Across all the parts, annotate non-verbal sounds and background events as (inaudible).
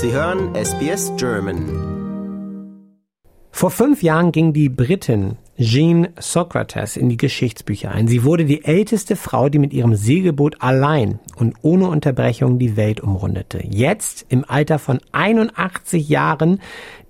Sie hören SBS German. Vor fünf Jahren ging die Britin Jean Socrates in die Geschichtsbücher ein. Sie wurde die älteste Frau, die mit ihrem Segelboot allein und ohne Unterbrechung die Welt umrundete. Jetzt, im Alter von 81 Jahren,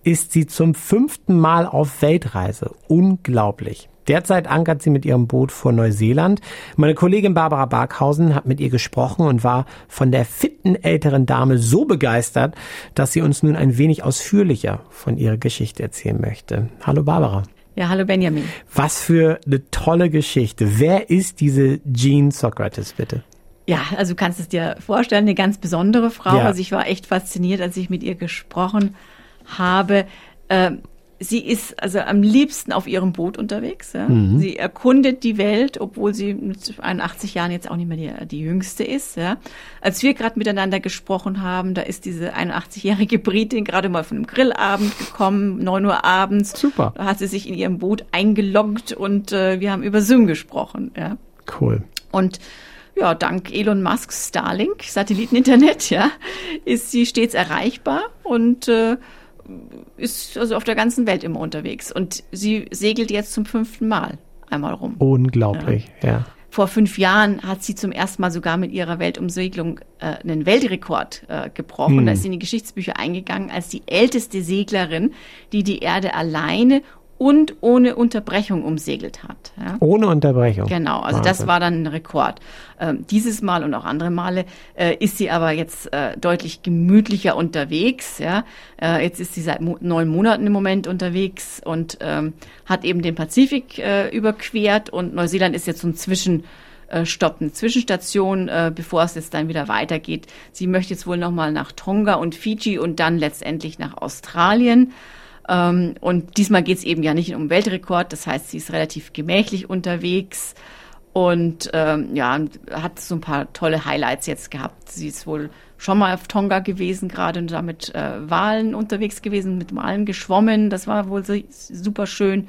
ist sie zum fünften Mal auf Weltreise. Unglaublich. Derzeit ankert sie mit ihrem Boot vor Neuseeland. Meine Kollegin Barbara Barkhausen hat mit ihr gesprochen und war von der fitten älteren Dame so begeistert, dass sie uns nun ein wenig ausführlicher von ihrer Geschichte erzählen möchte. Hallo Barbara. Ja, hallo Benjamin. Was für eine tolle Geschichte. Wer ist diese Jean Socrates, bitte? Ja, also du kannst es dir vorstellen, eine ganz besondere Frau. Ja. Also ich war echt fasziniert, als ich mit ihr gesprochen habe. Ähm, sie ist also am liebsten auf ihrem Boot unterwegs. Ja. Mhm. Sie erkundet die Welt, obwohl sie mit 81 Jahren jetzt auch nicht mehr die, die jüngste ist. Ja. Als wir gerade miteinander gesprochen haben, da ist diese 81-jährige (laughs) Britin gerade mal von einem Grillabend gekommen, 9 Uhr abends. Super. Da hat sie sich in ihrem Boot eingeloggt und äh, wir haben über Zoom gesprochen. Ja. Cool. Und ja, dank Elon Musks Starlink, Satelliteninternet, ja, ist sie stets erreichbar und äh, ist also auf der ganzen Welt immer unterwegs. Und sie segelt jetzt zum fünften Mal einmal rum. Unglaublich, ja. ja. Vor fünf Jahren hat sie zum ersten Mal sogar mit ihrer Weltumsegelung äh, einen Weltrekord äh, gebrochen. Hm. Da ist sie in die Geschichtsbücher eingegangen als die älteste Seglerin, die die Erde alleine und ohne Unterbrechung umsegelt hat. Ja. Ohne Unterbrechung. Genau, also Wahnsinn. das war dann ein Rekord. Ähm, dieses Mal und auch andere Male äh, ist sie aber jetzt äh, deutlich gemütlicher unterwegs. Ja. Äh, jetzt ist sie seit mo neun Monaten im Moment unterwegs und ähm, hat eben den Pazifik äh, überquert und Neuseeland ist jetzt so ein Zwischen äh, Stopp, eine Zwischenstation, äh, bevor es jetzt dann wieder weitergeht. Sie möchte jetzt wohl nochmal nach Tonga und Fiji und dann letztendlich nach Australien. Ähm, und diesmal geht es eben ja nicht um Weltrekord, das heißt, sie ist relativ gemächlich unterwegs und ähm, ja, hat so ein paar tolle Highlights jetzt gehabt. Sie ist wohl schon mal auf Tonga gewesen, gerade und da mit äh, Walen unterwegs gewesen, mit Walen geschwommen. Das war wohl so, super schön.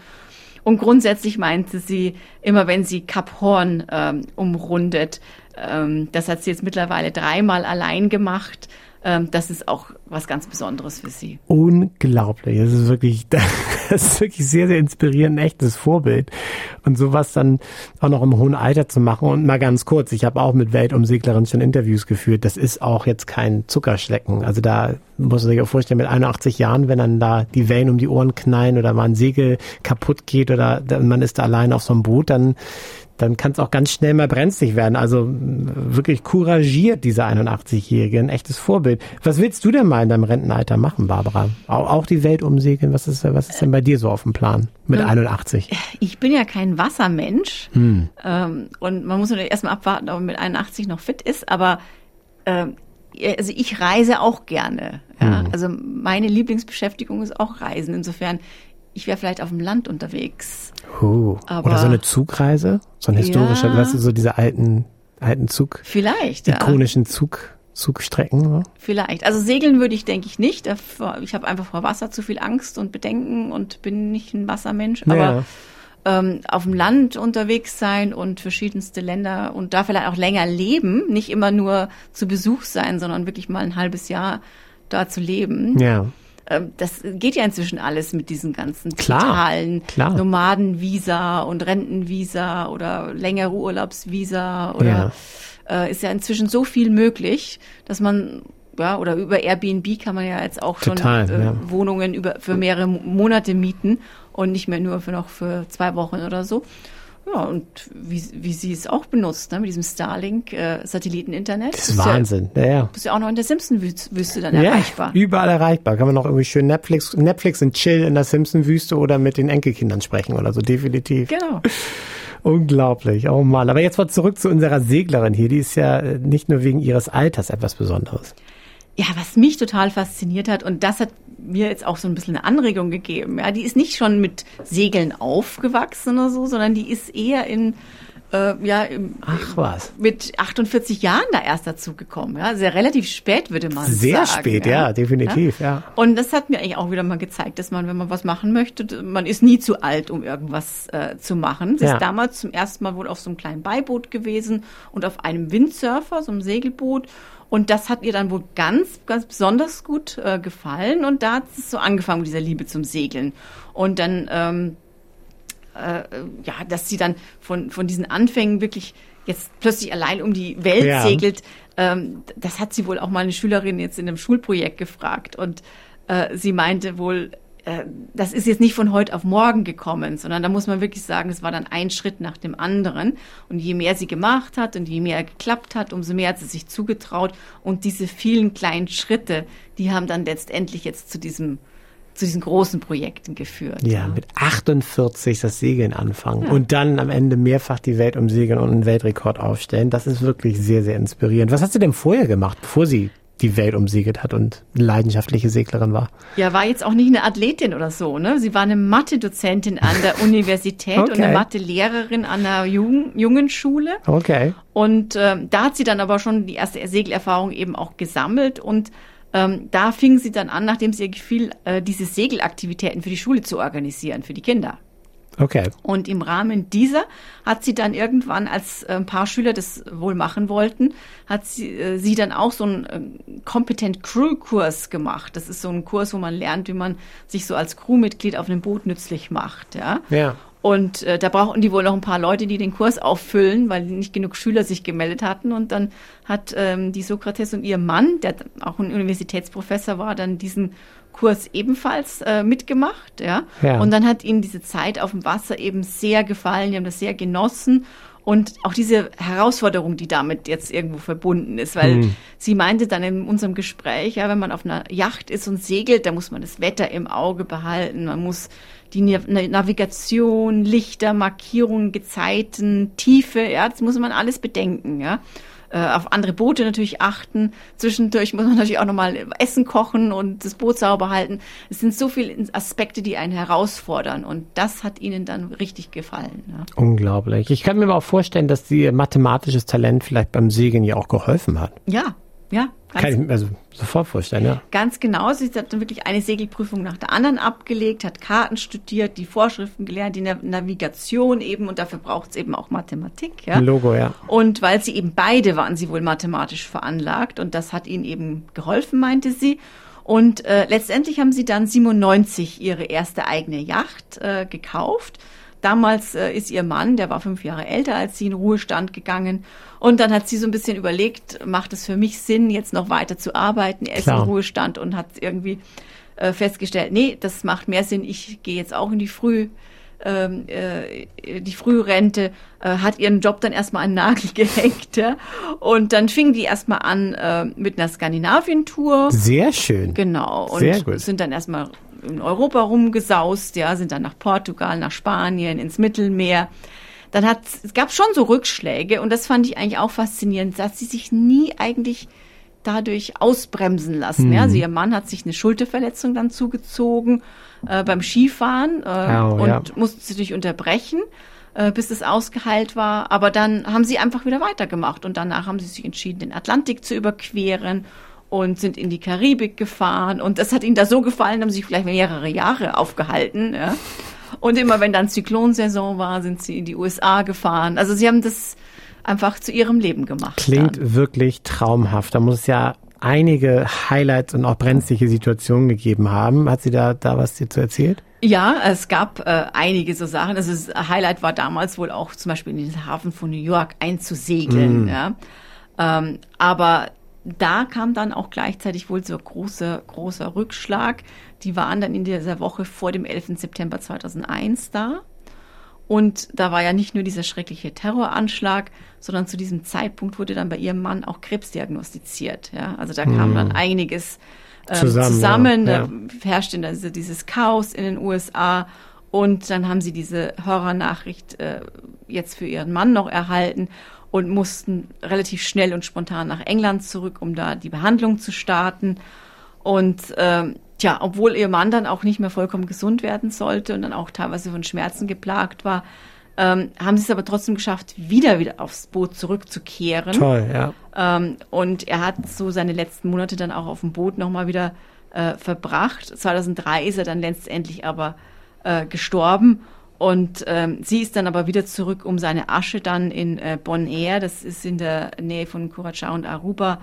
Und grundsätzlich meinte sie, immer wenn sie Kap Horn ähm, umrundet, ähm, das hat sie jetzt mittlerweile dreimal allein gemacht, das ist auch was ganz Besonderes für sie. Unglaublich. Das ist wirklich, (laughs) das ist wirklich sehr, sehr inspirierend, ein echtes Vorbild. Und sowas dann auch noch im hohen Alter zu machen. Und mal ganz kurz, ich habe auch mit Weltumseglerinnen schon Interviews geführt. Das ist auch jetzt kein Zuckerschlecken. Also da muss man sich auch vorstellen, mit 81 Jahren, wenn dann da die Wellen um die Ohren knallen oder mal ein Segel kaputt geht oder man ist da allein auf so einem Boot, dann dann kann es auch ganz schnell mal brenzlig werden. Also wirklich couragiert, diese 81-Jährige, ein echtes Vorbild. Was willst du denn mal in deinem Rentenalter machen, Barbara? Auch, auch die Welt umsegeln? Was ist, was ist denn bei dir so auf dem Plan mit ähm, 81? Ich bin ja kein Wassermensch hm. ähm, und man muss natürlich erstmal abwarten, ob man mit 81 noch fit ist, aber ähm, also ich reise auch gerne. Ja? Hm. Also meine Lieblingsbeschäftigung ist auch Reisen. Insofern ich wäre vielleicht auf dem Land unterwegs. Uh, oder so eine Zugreise, so ein historischer, ja, weißt du, so diese alten, alten Zug. Vielleicht, Ikonischen ja. Zug. Zugstrecken? So. Vielleicht. Also segeln würde ich, denke ich, nicht. Ich habe einfach vor Wasser zu viel Angst und Bedenken und bin nicht ein Wassermensch. Aber ja. ähm, auf dem Land unterwegs sein und verschiedenste Länder und da vielleicht auch länger leben, nicht immer nur zu Besuch sein, sondern wirklich mal ein halbes Jahr da zu leben. Ja. Ähm, das geht ja inzwischen alles mit diesen ganzen klar, digitalen klar. Nomadenvisa und Rentenvisa oder längere Urlaubsvisa oder ja. Äh, ist ja inzwischen so viel möglich, dass man ja, oder über Airbnb kann man ja jetzt auch Total, schon äh, ja. Wohnungen über, für mehrere Monate mieten und nicht mehr nur für noch für zwei Wochen oder so. Ja, und wie, wie sie es auch benutzt, ne, mit diesem Starlink-Satelliteninternet. Äh, das ist Wahnsinn, ja, ja. Bist ja auch noch in der Simpson-Wüste dann ja, erreichbar. überall erreichbar. Kann man noch irgendwie schön Netflix, Netflix und Chill in der Simpson-Wüste oder mit den Enkelkindern sprechen oder so, definitiv. Genau. Unglaublich, oh Mann. Aber jetzt mal zurück zu unserer Seglerin hier. Die ist ja äh, nicht nur wegen ihres Alters etwas Besonderes. Ja, was mich total fasziniert hat, und das hat mir jetzt auch so ein bisschen eine Anregung gegeben. Ja, die ist nicht schon mit Segeln aufgewachsen oder so, sondern die ist eher in äh, ja, Ach was. mit 48 Jahren da erst dazu gekommen. Ja, sehr relativ spät würde man Sehr sagen. spät, ja, definitiv, ja. Und das hat mir eigentlich auch wieder mal gezeigt, dass man, wenn man was machen möchte, man ist nie zu alt, um irgendwas äh, zu machen. Sie Ja. ist damals zum ersten Mal wohl auf so einem kleinen Beiboot gewesen und auf einem Windsurfer, so einem Segelboot. Und das hat ihr dann wohl ganz, ganz besonders gut äh, gefallen. Und da hat es so angefangen mit dieser Liebe zum Segeln. Und dann ähm, äh, ja, dass sie dann von, von diesen Anfängen wirklich jetzt plötzlich allein um die Welt Ja. segelt, ähm, das hat sie wohl auch mal eine Schülerin jetzt in einem Schulprojekt gefragt. Und äh, sie meinte wohl, äh, das ist jetzt nicht von heute auf morgen gekommen, sondern da muss man wirklich sagen, es war dann ein Schritt nach dem anderen. Und je mehr sie gemacht hat und je mehr geklappt hat, umso mehr hat sie sich zugetraut. Und diese vielen kleinen Schritte, die haben dann letztendlich jetzt zu diesem zu diesen großen Projekten geführt. Ja, mit 48 das Segeln anfangen und dann am Ende mehrfach die Welt umsegeln und einen Weltrekord aufstellen. Das ist wirklich sehr, sehr inspirierend. Was hat sie denn vorher gemacht, bevor sie die Welt umsegelt hat und eine leidenschaftliche Seglerin war? Ja, war jetzt auch nicht eine Athletin oder so, ne? Sie war eine Mathe-Dozentin an der (laughs) Universität und Okay. eine Mathe-Lehrerin an der Jugend Jungenschule. Okay. Und ähm, da hat sie dann aber schon die erste Segelerfahrung eben auch gesammelt und ähm, da fing sie dann an, nachdem sie ihr gefiel, äh, diese Segelaktivitäten für die Schule zu organisieren, für die Kinder. Okay. Und im Rahmen dieser hat sie dann irgendwann, als äh, ein paar Schüler das wohl machen wollten, hat sie, äh, sie dann auch so einen äh, Competent Crew Kurs gemacht. Das ist so ein Kurs, wo man lernt, wie man sich so als Crewmitglied auf einem Boot nützlich macht. Ja. Ja. Und äh, da brauchten die wohl noch ein paar Leute, die den Kurs auffüllen, weil nicht genug Schüler sich gemeldet hatten. Und dann hat ähm, die Sokrates und ihr Mann, der auch ein Universitätsprofessor war, dann diesen Kurs ebenfalls äh, mitgemacht. Ja? Ja. Und dann hat ihnen diese Zeit auf dem Wasser eben sehr gefallen. Die haben das sehr genossen. Und auch diese Herausforderung, die damit jetzt irgendwo verbunden ist, weil sie meinte dann in unserem Gespräch, ja, wenn man auf einer Yacht ist und segelt, da muss man das Wetter im Auge behalten, man muss die Nav- Navigation, Lichter, Markierungen, Gezeiten, Tiefe, ja, das muss man alles bedenken, ja. Äh, auf andere Boote natürlich achten. Zwischendurch muss man natürlich auch nochmal Essen kochen und das Boot sauber halten. Es sind so viele Aspekte, die einen herausfordern. Und das hat ihnen dann richtig gefallen. Ja. Unglaublich. Ich kann mir aber auch vorstellen, dass ihr mathematisches Talent vielleicht beim Segeln ja auch geholfen hat. Ja, ja. Ganz, Kann ich mir also sofort vorstellen, ja. ganz genau. Sie hat dann wirklich eine Segelprüfung nach der anderen abgelegt, hat Karten studiert, die Vorschriften gelernt, die Nav Navigation eben. Und dafür braucht es eben auch Mathematik. Ja. Logo, ja. Und weil sie eben beide waren sie wohl mathematisch veranlagt und das hat ihnen eben geholfen, meinte sie. Und äh, letztendlich haben sie dann 97 ihre erste eigene Yacht äh, gekauft. Damals äh, ist ihr Mann, der war fünf Jahre älter als sie, in Ruhestand gegangen. Und dann hat sie so ein bisschen überlegt, macht es für mich Sinn, jetzt noch weiter zu arbeiten? Er ist Klar. im Ruhestand und hat irgendwie äh, festgestellt, nee, das macht mehr Sinn, ich gehe jetzt auch in die Früh, ähm, äh, die Frührente, äh, hat ihren Job dann erstmal an den Nagel (laughs) gehängt. Ja? Und dann fing die erstmal an äh, mit einer Skandinavien-Tour. Sehr schön. Genau. Und Sehr gut. sind dann erstmal in Europa rumgesaust, ja, sind dann nach Portugal, nach Spanien, ins Mittelmeer. Dann hat es gab schon so Rückschläge und das fand ich eigentlich auch faszinierend, dass sie sich nie eigentlich dadurch ausbremsen lassen. Ja, also ihr Mann hat sich eine Schulterverletzung dann zugezogen äh, beim Skifahren äh, Au, und ja. musste sich unterbrechen, äh, bis es ausgeheilt war. Aber dann haben sie einfach wieder weitergemacht und danach haben sie sich entschieden, den Atlantik zu überqueren und sind in die Karibik gefahren. Und das hat ihnen da so gefallen, haben sie sich vielleicht mehrere Jahre aufgehalten. Ja. Und immer wenn dann Zyklonsaison war, sind sie in die USA gefahren. Also sie haben das einfach zu ihrem Leben gemacht. Klingt dann. wirklich traumhaft. Da muss es ja einige Highlights und auch brenzliche Situationen gegeben haben. Hat sie da, da was dir zu erzählt? Ja, es gab äh, einige so Sachen. Also das Highlight war damals wohl auch zum Beispiel in den Hafen von New York einzusegeln. Ja. Ähm, aber da kam dann auch gleichzeitig wohl so große, großer Rückschlag. Die waren dann in dieser Woche vor dem 11. September 2001 da. Und da war ja nicht nur dieser schreckliche Terroranschlag, sondern zu diesem Zeitpunkt wurde dann bei ihrem Mann auch Krebs diagnostiziert. Ja, also da kam dann einiges ähm, Zusammen, zusammen. ja, Da herrschte also dieses Chaos in den USA. Und dann haben sie diese Horrornachricht äh, jetzt für ihren Mann noch erhalten und mussten relativ schnell und spontan nach England zurück, um da die Behandlung zu starten. Und ähm, tja, obwohl ihr Mann dann auch nicht mehr vollkommen gesund werden sollte und dann auch teilweise von Schmerzen geplagt war, ähm, haben sie es aber trotzdem geschafft, wieder wieder aufs Boot zurückzukehren. Toll, ja. Ähm, und er hat so seine letzten Monate dann auch auf dem Boot nochmal wieder äh, verbracht. 2003 ist er dann letztendlich aber äh, gestorben. Und ähm, sie ist dann aber wieder zurück, um seine Asche dann in äh, Bonaire, das ist in der Nähe von Curacao und Aruba,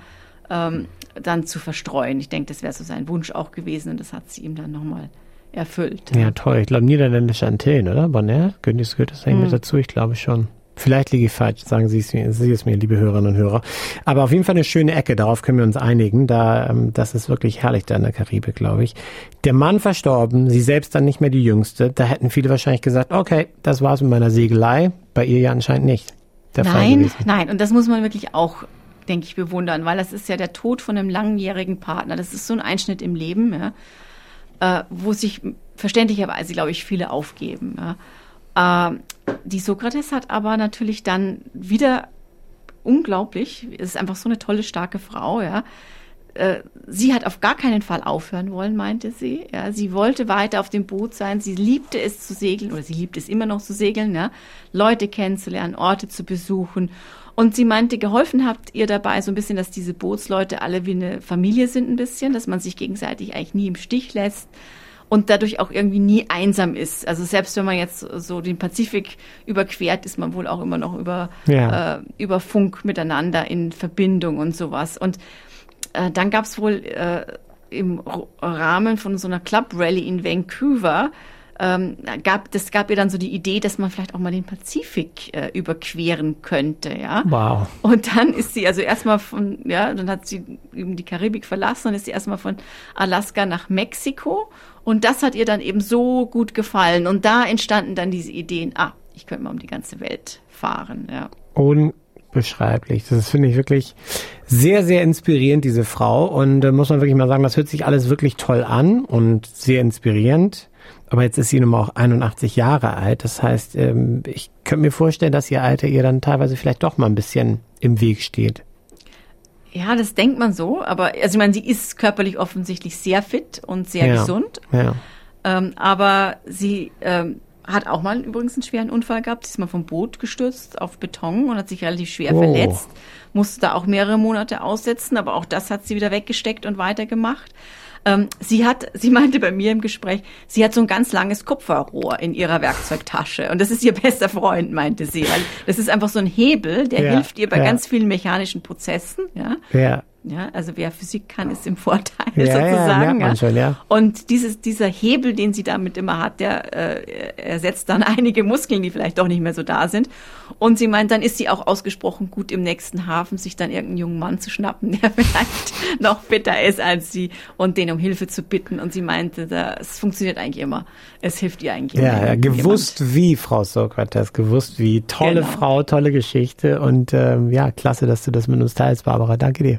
ähm, dann zu verstreuen. Ich denke, das wäre so sein Wunsch auch gewesen und das hat sie ihm dann nochmal erfüllt. Ja, toll. Ich glaube, niederländische Antillen, oder? Bonaire? Gehört das, gehört das eigentlich mit dazu? Ich glaube schon. Vielleicht liege ich falsch, sagen Sie es mir, Sie es mir, liebe Hörerinnen und Hörer. Aber auf jeden Fall eine schöne Ecke, darauf können wir uns einigen. Da, ähm, das ist wirklich herrlich da in der Karibik, glaube ich. Der Mann verstorben, sie selbst dann nicht mehr die Jüngste. Da hätten viele wahrscheinlich gesagt, okay, das war's mit meiner Segelei. Bei ihr ja anscheinend nicht. Nein, nein, und das muss man wirklich auch, denke ich, bewundern, weil das ist ja der Tod von einem langjährigen Partner. Das ist so ein Einschnitt im Leben, ja, äh, wo sich verständlicherweise, glaube ich, viele aufgeben. Ja. Ähm, die Sokrates hat aber natürlich dann wieder unglaublich, es ist einfach so eine tolle, starke Frau, ja. Äh, Sie hat auf gar keinen Fall aufhören wollen, meinte sie. Ja, sie wollte weiter auf dem Boot sein. Sie liebte es zu segeln oder sie liebt es immer noch zu segeln, ja. Leute kennenzulernen, Orte zu besuchen. Und sie meinte, geholfen habt ihr dabei so ein bisschen, dass diese Bootsleute alle wie eine Familie sind ein bisschen, dass man sich gegenseitig eigentlich nie im Stich lässt und dadurch auch irgendwie nie einsam ist. Also selbst wenn man jetzt so den Pazifik überquert, ist man wohl auch immer noch über, Ja. äh, über Funk miteinander in Verbindung und sowas. Und äh, dann gab es wohl äh, im Rahmen von so einer Club Rally in Vancouver ähm, gab das gab ihr dann so die Idee, dass man vielleicht auch mal den Pazifik äh, überqueren könnte, ja. Wow. Und dann ist sie also erstmal von, ja, dann hat sie eben die Karibik verlassen und ist sie erstmal von Alaska nach Mexiko. Und das hat ihr dann eben so gut gefallen. Und da entstanden dann diese Ideen, ah, ich könnte mal um die ganze Welt fahren, ja. Unbeschreiblich. Das finde ich wirklich sehr, sehr inspirierend, diese Frau. Und äh, muss man wirklich mal sagen, das hört sich alles wirklich toll an und sehr inspirierend. Aber jetzt ist sie nun mal auch 81 Jahre alt. Das heißt, ähm, ich könnte mir vorstellen, dass ihr Alter ihr dann teilweise vielleicht doch mal ein bisschen im Weg steht. Ja, das denkt man so, aber also ich meine, sie ist körperlich offensichtlich sehr fit und sehr Ja. gesund. Ja. Ähm, aber sie ähm, hat auch mal übrigens einen schweren Unfall gehabt. Sie ist mal vom Boot gestürzt auf Beton und hat sich relativ schwer Oh. verletzt. Musste da auch mehrere Monate aussetzen, aber auch das hat sie wieder weggesteckt und weitergemacht. Ähm, sie hat, sie meinte bei mir im Gespräch, sie hat so ein ganz langes Kupferrohr in ihrer Werkzeugtasche und das ist ihr bester Freund, meinte sie, weil das ist einfach so ein Hebel, der Ja, hilft ihr bei ja. ganz vielen mechanischen Prozessen, ja. Ja. Ja, also wer Physik kann, ist im Vorteil Ja, ja, sozusagen. merkt man schon, ja. Und dieses, dieser Hebel, den sie damit immer hat, der äh, ersetzt dann (laughs) einige Muskeln, die vielleicht doch nicht mehr so da sind. Und sie meint, dann ist sie auch ausgesprochen gut im nächsten Hafen, sich dann irgendeinen jungen Mann zu schnappen, (laughs) der vielleicht noch fitter ist als sie und den um Hilfe zu bitten. Und sie meinte, das funktioniert eigentlich immer. Es hilft ihr eigentlich immer. Ja, ja, jemand. gewusst wie, Frau Sokrates, gewusst wie. Tolle Genau. Frau, tolle Geschichte und ähm, ja, klasse, dass du das mit uns teilst, Barbara. Danke dir.